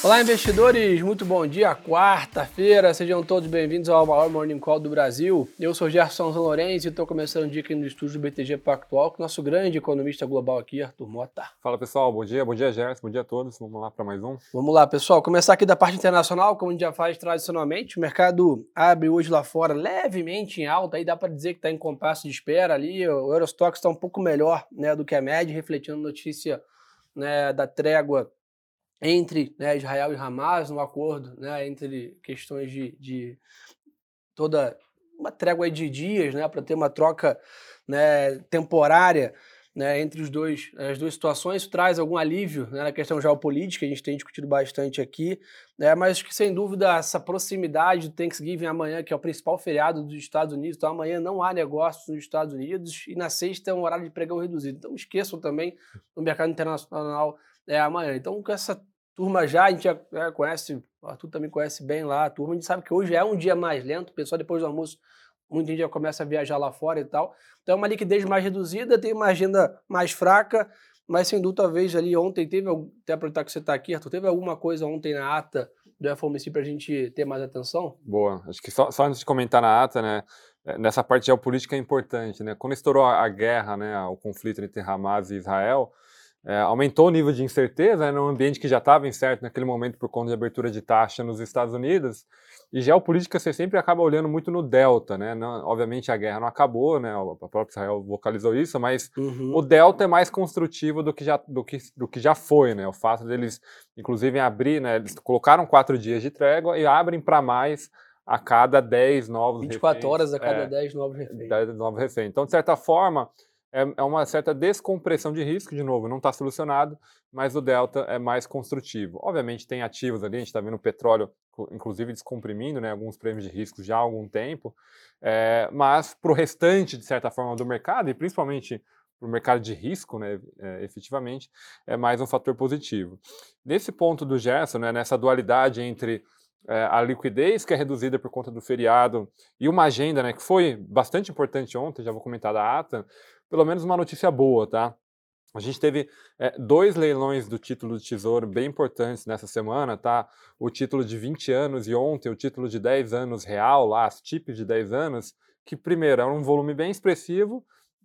Olá, investidores! Muito bom dia, quarta-feira. Sejam todos bem-vindos ao maior Morning Call do Brasil. Eu sou Gerson São Lourenço e estou começando o dia aqui no estúdio do BTG Pactual com o nosso grande economista global aqui, Arthur Mota. Fala, pessoal. Bom dia. Bom dia, Gerson. Bom dia a todos. Vamos lá para mais um. Vamos lá, pessoal. Começar aqui da parte internacional, como a gente já faz tradicionalmente. O mercado abre hoje lá fora levemente em alta, aí dá para dizer que está em compasso de espera ali. O Eurostox está um pouco melhor né, do que a média, refletindo a notícia né, da trégua entre né, Israel e Hamas no acordo, né, entre questões de, de toda uma trégua de dias, né, para ter uma troca né, temporária né, entre os dois, as duas situações, isso traz algum alívio né, na questão geopolítica, a gente tem discutido bastante aqui, mas que sem dúvida essa proximidade do Thanksgiving amanhã, que é o principal feriado dos Estados Unidos, então amanhã não há negócios nos Estados Unidos e na sexta é um horário de pregão reduzido. Então esqueçam também no mercado internacional é amanhã. Então, com essa turma já, a gente já conhece, o Arthur também conhece bem lá a turma, a gente sabe que hoje é um dia mais lento, o pessoal depois do almoço, muita gente já começa a viajar lá fora e tal. Então, é uma liquidez mais reduzida, tem uma agenda mais fraca, mas sem dúvida, talvez ali ontem teve, até aproveitar que você está aqui, Arthur, teve alguma coisa ontem na ata do FOMC para a gente ter mais atenção? Boa, acho que só, só antes de comentar na ata, né, é, nessa parte geopolítica é importante, né, quando estourou a guerra, né, o conflito entre Hamas e Israel, é, aumentou o nível de incerteza né, num ambiente que já estava incerto naquele momento por conta de abertura de taxa nos Estados Unidos. E geopolítica você sempre acaba olhando muito no delta, né? Não, obviamente a guerra não acabou, né? O próprio Israel vocalizou isso, mas uhum. o delta é mais construtivo do que já do que, do que já foi, né? O fato deles, inclusive, abrir, né? Eles colocaram quatro dias de trégua e abrem para mais a cada 10 novos 24 reféns. horas a cada é, 10 novos reféns. 10 novos reféns. Então, de certa forma, é, é uma certa descompressão de risco, de novo, não está solucionado, mas o delta é mais construtivo. Obviamente tem ativos ali, a gente está vendo o petróleo, inclusive, descomprimindo né, alguns prêmios de risco já há algum tempo, é, mas para o restante, de certa forma, do mercado, e principalmente para o mercado de risco, né, é, efetivamente, é mais um fator positivo. Nesse ponto do Gerson, né, nessa dualidade entre é, a liquidez que é reduzida por conta do feriado e uma agenda né, que foi bastante importante ontem, já vou comentar da ata, pelo menos uma notícia boa, tá? A gente teve é, dois leilões do título de tesouro bem importantes nessa semana, tá? O título de 20 anos e ontem o título de 10 anos real, lá, as TIPs de 10 anos, que primeiro era um volume bem expressivo,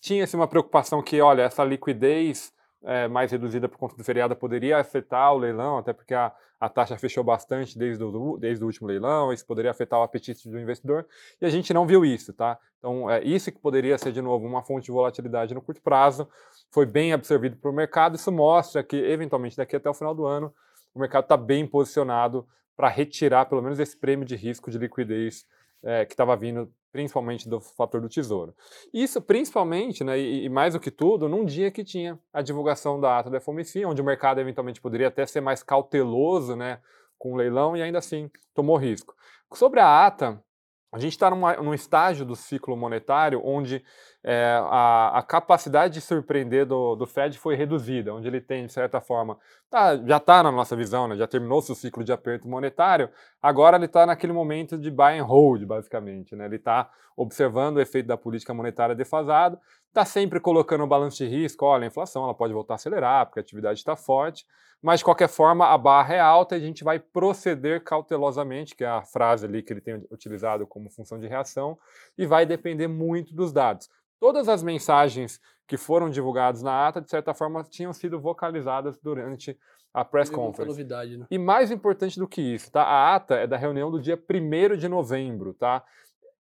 tinha-se uma preocupação que, olha, essa liquidez é, mais reduzida por conta do feriado poderia afetar o leilão, até porque a, a taxa fechou bastante desde o, desde o último leilão, isso poderia afetar o apetite do investidor, e a gente não viu isso, tá? Então, é, isso que poderia ser, de novo, uma fonte de volatilidade no curto prazo, foi bem absorvido para o mercado, isso mostra que, eventualmente, daqui até o final do ano, o mercado está bem posicionado para retirar, pelo menos, esse prêmio de risco de liquidez é, que estava vindo principalmente do fator do tesouro. Isso principalmente, né, e, e, mais do que tudo, num dia que tinha a divulgação da ata da FOMC, onde o mercado eventualmente poderia até ser mais cauteloso né, com o leilão e ainda assim tomou risco. Sobre a ata, a gente está num estágio do ciclo monetário onde é, a, a, capacidade de surpreender do, do, Fed foi reduzida, onde ele tem, de certa forma, tá, já está na nossa visão, né, já terminou seu ciclo de aperto monetário, agora ele está naquele momento de buy and hold, basicamente. Né, ele está observando o efeito da política monetária defasado, está sempre colocando o balanço de risco, olha, a inflação ela pode voltar a acelerar, porque a atividade está forte, mas de qualquer forma a barra é alta e a gente vai proceder cautelosamente, que é a frase ali que ele tem utilizado como função de reação, e vai depender muito dos dados. Todas as mensagens que foram divulgadas na ata, de certa forma, tinham sido vocalizadas durante a press conference. Novidade, né? E mais importante do que isso, tá? A ata é da reunião do dia 1 de novembro, tá?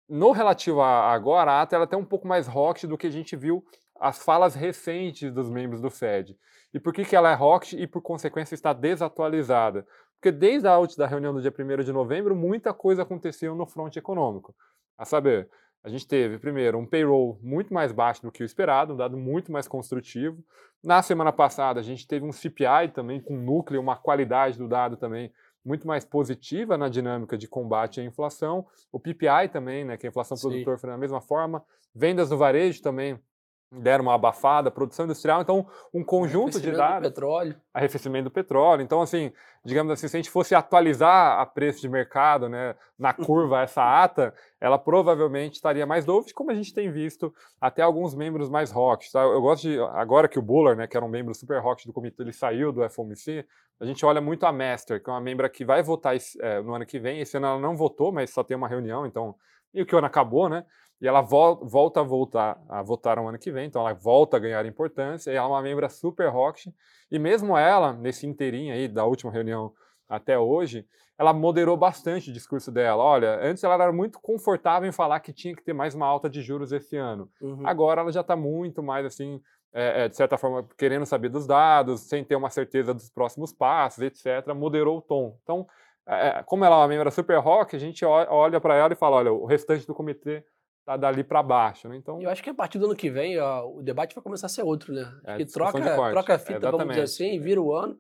No relativo a agora, a ata ela tem um pouco mais rock do que a gente viu as falas recentes dos membros do Fed. E por que, que ela é rock e, por consequência, está desatualizada? Porque desde a última reunião do dia 1 de novembro, muita coisa aconteceu no fronte econômico. A saber, a gente teve, primeiro, um payroll muito mais baixo do que o esperado, um dado muito mais construtivo. Na semana passada, a gente teve um CPI também com núcleo, uma qualidade do dado também muito mais positiva na dinâmica de combate à inflação. O PPI também, né, que é a inflação Sim. produtor foi da mesma forma. Vendas do varejo também deram uma abafada, produção industrial, então um conjunto de dados. Do petróleo. Arrefecimento do petróleo. Então, assim, digamos assim, se a gente fosse atualizar a preço de mercado, né, na uhum. curva essa ata, ela provavelmente estaria mais dovish, como a gente tem visto até alguns membros mais rocks. Tá? Eu gosto de, agora que o Buller, né, que era um membro super rock do comitê, ele saiu do FOMC, a gente olha muito a Master, que é uma membra que vai votar é, no ano que vem. Esse ano ela não votou, mas só tem uma reunião, então, e o que o ano acabou, né? E ela volta a voltar a votar no ano que vem, então ela volta a ganhar importância, e ela é uma membra super rock, e mesmo ela, nesse inteirinho aí da última reunião até hoje, ela moderou bastante o discurso dela. Olha, antes ela era muito confortável em falar que tinha que ter mais uma alta de juros esse ano. Uhum. Agora ela já está muito mais assim, é, é, de certa forma, querendo saber dos dados, sem ter uma certeza dos próximos passos, etc. Moderou o tom. Então, é, como ela é uma membra super rock, a gente olha para ela e fala: olha, o restante do comitê tá dali para baixo, né? Então. Eu acho que a partir do ano que vem ó, o debate vai começar a ser outro, né? É, que troca, troca a fita, é, vamos dizer assim, vira o ano,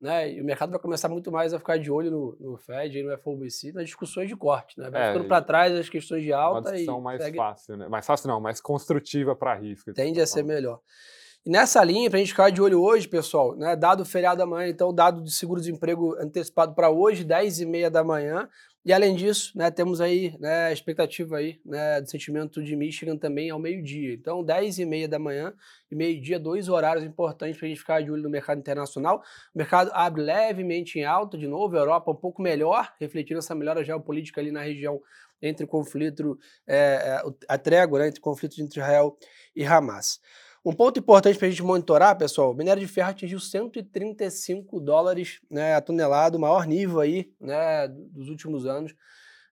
né? E o mercado vai começar muito mais a ficar de olho no, no Fed e no FOMC nas discussões de corte, né? Vai é, ficando para trás as questões de alta uma discussão mais segue... fácil, né? Mais fácil não, mais construtiva para risco. Tende a ser melhor. E nessa linha, para a gente ficar de olho hoje, pessoal, né, dado o feriado amanhã, então dado de seguro-desemprego antecipado para hoje, 10 e meia da manhã, e além disso, né, temos aí né, a expectativa aí, né, do sentimento de Michigan também ao meio-dia. Então, 10 e meia da manhã e meio-dia, dois horários importantes para a gente ficar de olho no mercado internacional. O mercado abre levemente em alta de novo, a Europa um pouco melhor, refletindo essa melhora geopolítica ali na região entre o conflito, é, a trégua né, entre o conflito entre Israel e Hamas. Um ponto importante para a gente monitorar, pessoal, o minério de ferro atingiu 135 dólares né, a tonelada, o maior nível aí né, dos últimos anos.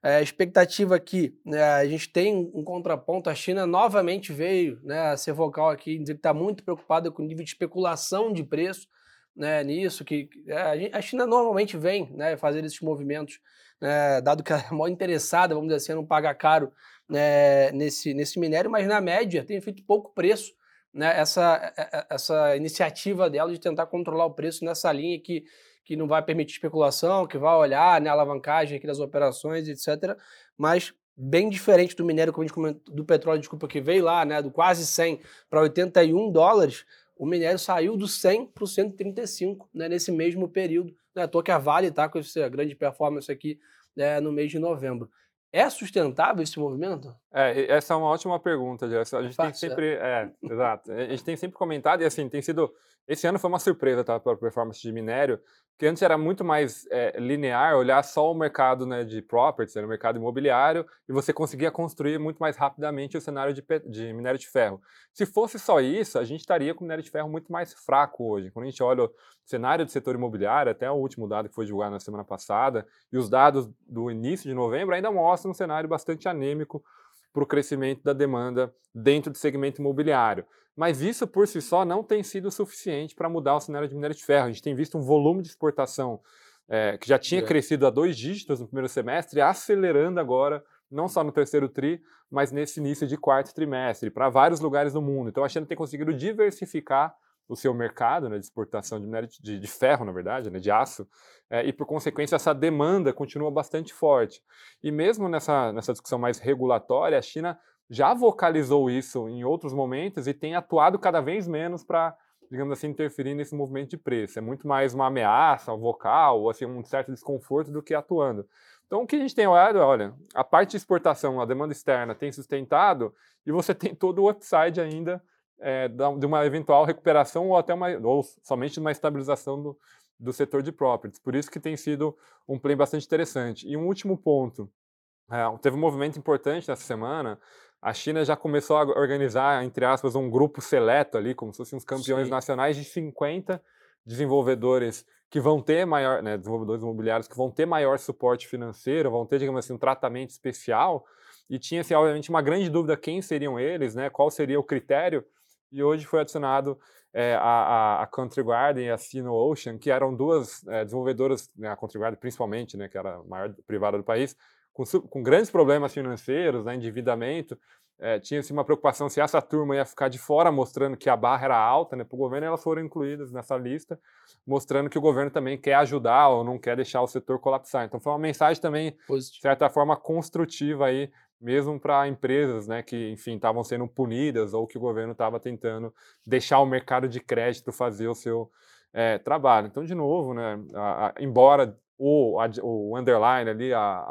É, expectativa aqui, né, a gente tem um contraponto, a China novamente veio né, a ser vocal aqui, dizer que está muito preocupada com o nível de especulação de preço né, nisso, que é, a China normalmente vem né, fazer esses movimentos, né, dado que ela é maior interessada, vamos dizer assim, não paga caro né, nesse, nesse minério, mas na média tem feito pouco preço né, essa, essa iniciativa dela de tentar controlar o preço nessa linha que, que não vai permitir especulação, que vai olhar né, a alavancagem aqui das operações, etc. Mas bem diferente do minério, como a gente comentou, do petróleo, desculpa, que veio lá, né, do quase 100 para 81 dólares, o minério saiu do 100 para o 135 né, nesse mesmo período. Né, à toa que a Vale está com essa grande performance aqui né, no mês de novembro. É sustentável esse movimento? É, essa é uma ótima pergunta, Jess. A gente Fácil, tem sempre, é, exato. A gente tem sempre comentado e assim tem sido. Esse ano foi uma surpresa, tá, para a performance de minério, que antes era muito mais é, linear, olhar só o mercado né, de properties, né, o mercado imobiliário, e você conseguia construir muito mais rapidamente o cenário de, de minério de ferro. Se fosse só isso, a gente estaria com minério de ferro muito mais fraco hoje. Quando a gente olha o cenário do setor imobiliário, até o último dado que foi divulgado na semana passada, e os dados do início de novembro ainda mostram um cenário bastante anêmico para o crescimento da demanda dentro do segmento imobiliário. Mas isso por si só não tem sido suficiente para mudar o cenário de minério de ferro. A gente tem visto um volume de exportação é, que já tinha é. crescido a dois dígitos no primeiro semestre, acelerando agora, não só no terceiro TRI, mas nesse início de quarto trimestre, para vários lugares do mundo. Então a China tem conseguido diversificar o seu mercado né, de exportação de minério de, de ferro, na verdade, né, de aço, é, e por consequência essa demanda continua bastante forte. E mesmo nessa, nessa discussão mais regulatória, a China já vocalizou isso em outros momentos e tem atuado cada vez menos para, digamos assim, interferir nesse movimento de preço. É muito mais uma ameaça vocal, ou assim, um certo desconforto do que atuando. Então, o que a gente tem olhado, olha, a parte de exportação, a demanda externa tem sustentado e você tem todo o upside ainda é, de uma eventual recuperação ou até uma, ou somente uma estabilização do, do setor de properties. Por isso que tem sido um play bastante interessante. E um último ponto, é, teve um movimento importante nessa semana, a China já começou a organizar, entre aspas, um grupo seleto ali, como se fossem os campeões Sim. nacionais de 50 desenvolvedores que vão ter maior, né, desenvolvedores imobiliários que vão ter maior suporte financeiro, vão ter, digamos assim, um tratamento especial, e tinha, assim, obviamente, uma grande dúvida quem seriam eles, né, qual seria o critério, e hoje foi adicionado é, a, a, Country Garden e a Sino Ocean, que eram duas é, desenvolvedoras, né, a Country Garden principalmente, né, que era a maior privada do país, com, com grandes problemas financeiros, né, endividamento, é, tinha-se uma preocupação se essa turma ia ficar de fora, mostrando que a barra era alta né, para o governo, e elas foram incluídas nessa lista, mostrando que o governo também quer ajudar ou não quer deixar o setor colapsar. Então foi uma mensagem também, Positivo. de certa forma, construtiva aí mesmo para empresas né, que, enfim, estavam sendo punidas ou que o governo estava tentando deixar o mercado de crédito fazer o seu é, trabalho. Então, de novo, né, a, a, embora o, a, o underline ali, a,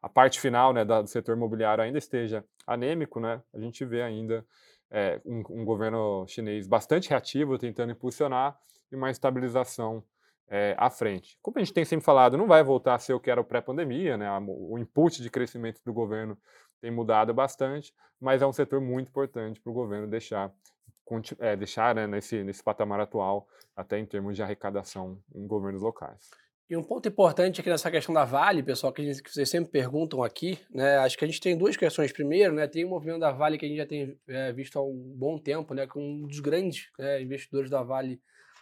a parte final né, do setor imobiliário ainda esteja anêmico, né, a gente vê ainda é, um, um, governo chinês bastante reativo, tentando impulsionar e uma estabilização é, à frente. Como a gente tem sempre falado, não vai voltar a ser o que era o pré-pandemia, né, o input de crescimento do governo tem mudado bastante, mas é um setor muito importante para o governo deixar é, deixar né, nesse, nesse patamar atual, até em termos de arrecadação em governos locais. E um ponto importante aqui nessa questão da Vale, pessoal, que, gente, que, vocês sempre perguntam aqui, né? Acho que a gente tem duas questões. Primeiro, né? Tem o movimento da Vale que a gente já tem é, visto há um bom tempo, né? Com um dos grandes né, investidores da Vale,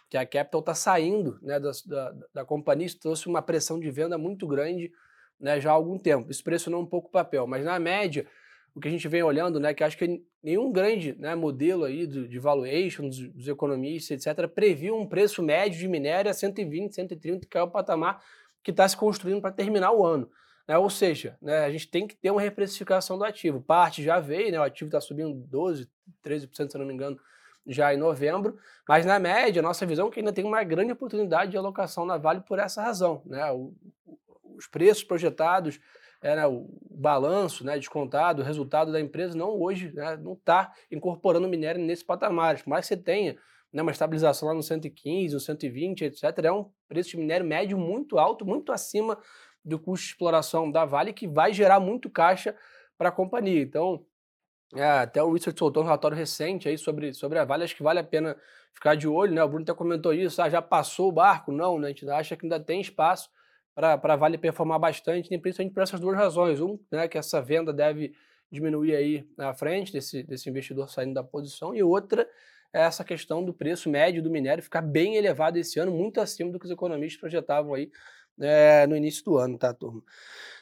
que a Capital, está saindo né, da, da, da, companhia. Isso trouxe uma pressão de venda muito grande né, já há algum tempo. Isso pressionou um pouco o papel. Mas na média, o que a gente vem olhando, né, que acho que nenhum grande né, modelo aí de, de valuation dos, dos, economistas, etc., previu um preço médio de minério a 120, 130, que é o patamar que está se construindo para terminar o ano. Né? Ou seja, né, a gente tem que ter uma reprecificação do ativo. Parte já veio, né, o ativo está subindo 12, 13%, se não me engano, já em novembro, mas na média, nossa visão é que ainda tem uma grande oportunidade de alocação na Vale por essa razão. Né? O, os preços projetados é, né, o balanço né, descontado, o resultado da empresa não hoje né, não está incorporando minério nesse patamar. Por mais que você tenha né, uma estabilização lá no 115, no 120, etc., é um preço de minério médio muito alto, muito acima do custo de exploração da Vale, que vai gerar muito caixa para a companhia. Então, é, até o Richard soltou um relatório recente aí sobre, sobre a Vale, acho que vale a pena ficar de olho, né? O Bruno até comentou isso, ah, já passou o barco? Não, né? A gente acha que ainda tem espaço para a Vale performar bastante, principalmente por essas duas razões. Um, né, que essa venda deve diminuir aí na frente desse, desse investidor saindo da posição, e outra é essa questão do preço médio do minério ficar bem elevado esse ano, muito acima do que os economistas projetavam aí é, no início do ano, tá, turma?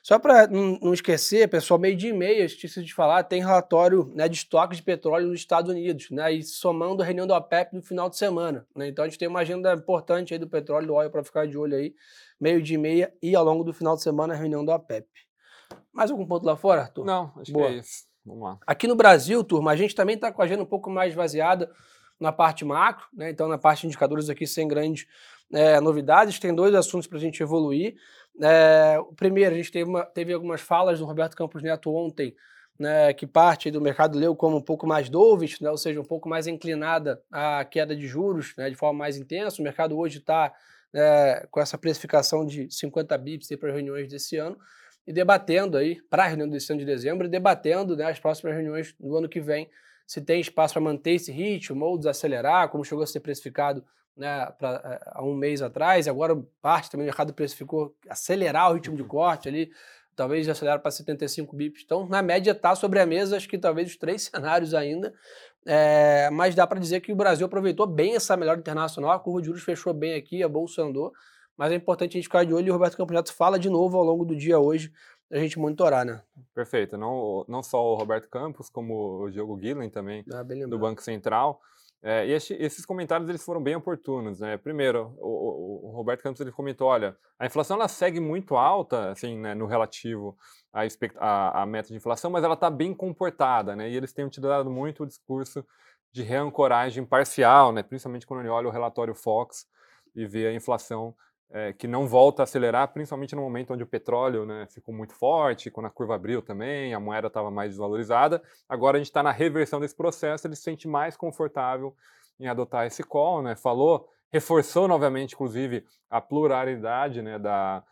Só para não esquecer, pessoal, meio dia e meia, esqueci de falar, tem relatório né, de estoques de petróleo nos Estados Unidos, né, e somando a reunião do OPEP no final de semana. Né, então a gente tem uma agenda importante aí do petróleo, do óleo, para ficar de olho aí, meio dia e meia e ao longo do final de semana a reunião do OPEP. Mais algum ponto lá fora, Arthur? Não, acho Boa. que é isso. Vamos lá. Aqui no Brasil, turma, a gente também está com a agenda um pouco mais esvaziada na parte macro, né? Então, na parte de indicadores aqui sem grandes é, novidades, tem dois assuntos para a gente evoluir. É, o primeiro, a gente teve, uma, teve algumas falas do Roberto Campos Neto ontem, né, que parte do mercado leu como um pouco mais dovish, né, ou seja, um pouco mais inclinada à queda de juros né, de forma mais intensa. O mercado hoje está é, com essa precificação de 50 bips para as reuniões desse ano e debatendo aí, para a reunião desse ano de dezembro, e debatendo né, as próximas reuniões do ano que vem, se tem espaço para manter esse ritmo ou desacelerar, como chegou a ser precificado né, pra, eh, há um mês atrás, agora parte também do mercado precificou acelerar o ritmo de uhum. corte ali, talvez acelerar para 75 bips. Então, na média, está sobre a mesa, acho que talvez os três cenários ainda, é, mas dá para dizer que o Brasil aproveitou bem essa melhora internacional, a curva de juros fechou bem aqui, a bolsa andou, mas é importante a gente ficar de olho e o Roberto Campeonato fala de novo ao longo do dia hoje, a gente monitorar, né? Perfeito. Não, não só o Roberto Campos, como o Diogo Guilherme também, ah, do Banco Central. É, e esses comentários eles foram bem oportunos. Né? Primeiro, o, o, Roberto Campos ele comentou: olha, a inflação ela segue muito alta, assim, né, no relativo à, à, à, meta de inflação, mas ela está bem comportada, né? E eles têm utilizado muito o discurso de reancoragem parcial, né? Principalmente quando ele olha o relatório Fox e vê a inflação é, que não volta a acelerar, principalmente no momento onde o petróleo né, ficou muito forte, quando a curva abriu também, a moeda estava mais desvalorizada. Agora a gente está na reversão desse processo, ele se sente mais confortável em adotar esse call, né? Falou, reforçou novamente, inclusive, a pluralidade né, da,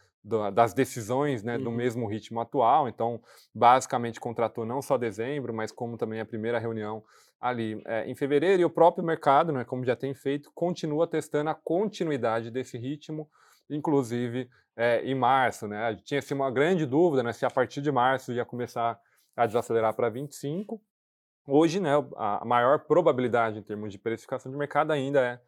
das decisões né, uhum. do mesmo ritmo atual. Então, basicamente, contratou não só dezembro, mas como também a primeira reunião ali é, em fevereiro. E o próprio mercado, né, como já tem feito, continua testando a continuidade desse ritmo inclusive é, em março. Né? Tinha assim, uma grande dúvida né, se a partir de março ia começar a desacelerar para 25. Hoje, né, a maior probabilidade em termos de precificação de mercado ainda é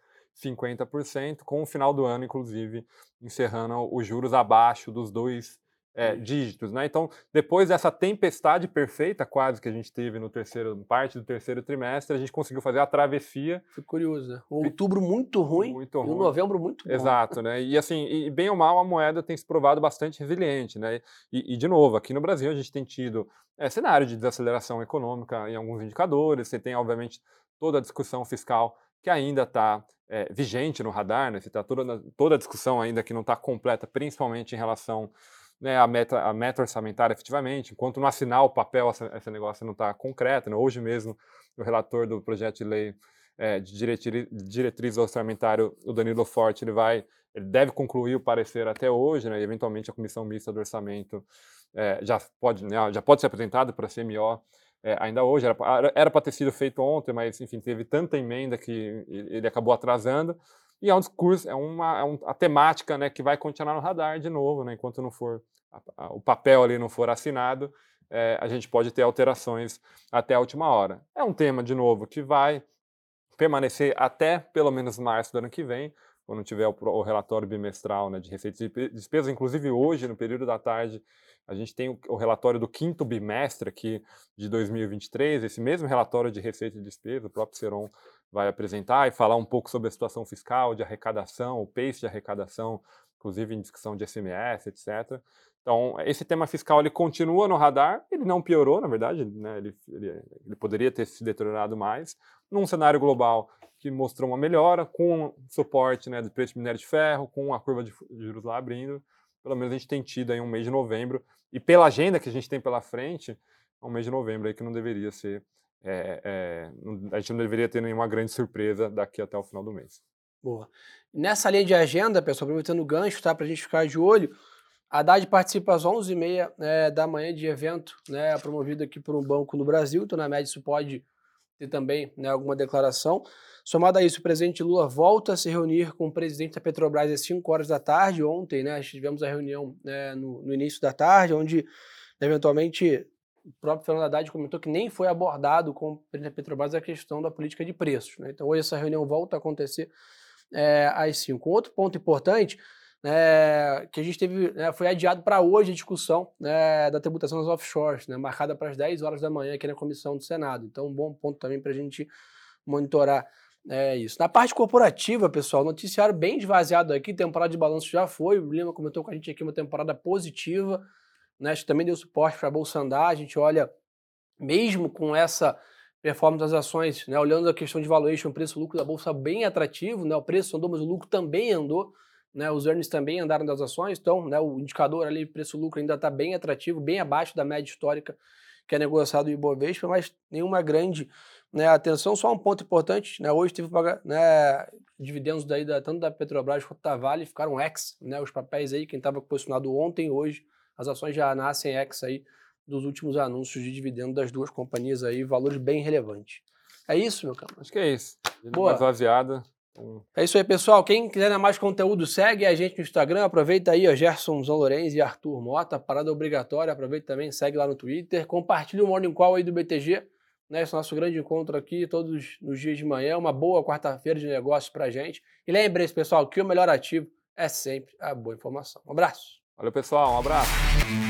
50%, com o final do ano, inclusive, encerrando os juros abaixo dos dois é, dígitos, né? Então, depois dessa tempestade perfeita, quase que a gente teve no terceiro, parte do terceiro trimestre, a gente conseguiu fazer a travessia. Foi curioso, né? Outubro muito ruim muito ruim. e novembro muito bom. Exato, né? E assim, e bem ou mal, a moeda tem se provado bastante resiliente, né? E, e de novo, aqui no Brasil a gente tem tido é, cenário de desaceleração econômica em alguns indicadores, você tem, obviamente, toda a discussão fiscal que ainda está é, vigente no radar, né? Está toda, toda a discussão ainda que não está completa, principalmente em relação né, a, meta, a meta orçamentária efetivamente, enquanto não assinar o papel, essa, esse negócio não está concreto. Né? Hoje mesmo, o relator do projeto de lei é, de diretriz, diretriz orçamentária, o Danilo Forte, ele vai, ele deve concluir o parecer até hoje, né, e eventualmente a comissão mista do orçamento é, já pode, né, já pode ser apresentado para a CMO é, ainda hoje, era para ter sido feito ontem, mas enfim, teve tanta emenda que ele acabou atrasando. E é um discurso, é uma, é um, a temática né, que vai continuar no radar de novo, né, enquanto não for a, a, o papel ali não for assinado, é, a gente pode ter alterações até a última hora. É um tema, de novo, que vai permanecer até pelo menos março do ano que vem, quando tiver o, o relatório bimestral né, de receitas e despesas. Inclusive, hoje, no período da tarde, a gente tem o, o, relatório do quinto bimestre aqui de 2023, esse mesmo relatório de receita e despesa, o próprio Seron vai apresentar e falar um pouco sobre a situação fiscal, de arrecadação, o pace de arrecadação, inclusive em discussão de SMS, etc. Então, esse tema fiscal ele continua no radar, ele não piorou, na verdade, né? ele, ele, ele, poderia ter se deteriorado mais, num cenário global que mostrou uma melhora, com suporte né, do preço de minério de ferro, com a curva de juros lá abrindo, pelo menos a gente tem tido aí um mês de novembro, e pela agenda que a gente tem pela frente, é um mês de novembro aí que não deveria ser é, é, a gente não deveria ter nenhuma grande surpresa daqui até o final do mês. Boa. Nessa linha de agenda, pessoal, aproveitando o gancho, tá, para a gente ficar de olho, a Haddad participa às 11h30 é, da manhã de evento, né, promovido aqui por um banco no Brasil, então na média isso pode ter também né, alguma declaração. Somado a isso, o presidente Lula volta a se reunir com o presidente da Petrobras às 5 horas da tarde. Ontem, né, tivemos a reunião né, no, no, início da tarde, onde eventualmente o próprio Fernando Haddad comentou que nem foi abordado com o presidente da Petrobras a questão da política de preços. Né? Então hoje essa reunião volta a acontecer é, às 5. Outro ponto importante né, que a gente teve, né, foi adiado para hoje a discussão né, da tributação das offshores, né, marcada para as 10 horas da manhã aqui na comissão do Senado. Então, um bom ponto também para a gente monitorar é, isso. Na parte corporativa, pessoal, noticiário bem esvaziado aqui, temporada de balanço já foi, o Lima comentou com a gente aqui uma temporada positiva, né, acho que também deu suporte para a Bolsa andar, a gente olha, mesmo com essa performance das ações, né, olhando a questão de valuation, preço-lucro da Bolsa bem atrativo, né, o preço andou, mas o lucro também andou, né, os earnings também andaram das ações, então né, o indicador ali, preço-lucro, ainda está bem atrativo, bem abaixo da média histórica que é negociado o Ibovespa, mas nenhuma grande né, atenção. Só um ponto importante, né, hoje teve né, dividendos daí da, tanto da Petrobras quanto da Vale, ficaram ex, né, os papéis aí, quem estava posicionado ontem, hoje, as ações já nascem ex aí dos últimos anúncios de dividendo das duas companhias aí, valores bem relevantes. É isso, meu caro? Acho que é isso. Boa. Esvaziada. É isso aí, pessoal. Quem quiser mais conteúdo, segue a gente no Instagram. Aproveita aí, ó, Gerson Zolorenz e Arthur Mota. Parada obrigatória. Aproveita também, segue lá no Twitter. Compartilha o Morning Call aí do BTG. Né, esse é o nosso grande encontro aqui, todos os dias de manhã. Uma boa quarta-feira de negócios pra gente. E lembre-se, pessoal, que o melhor ativo é sempre a boa informação. Um abraço. Valeu, pessoal. Um abraço.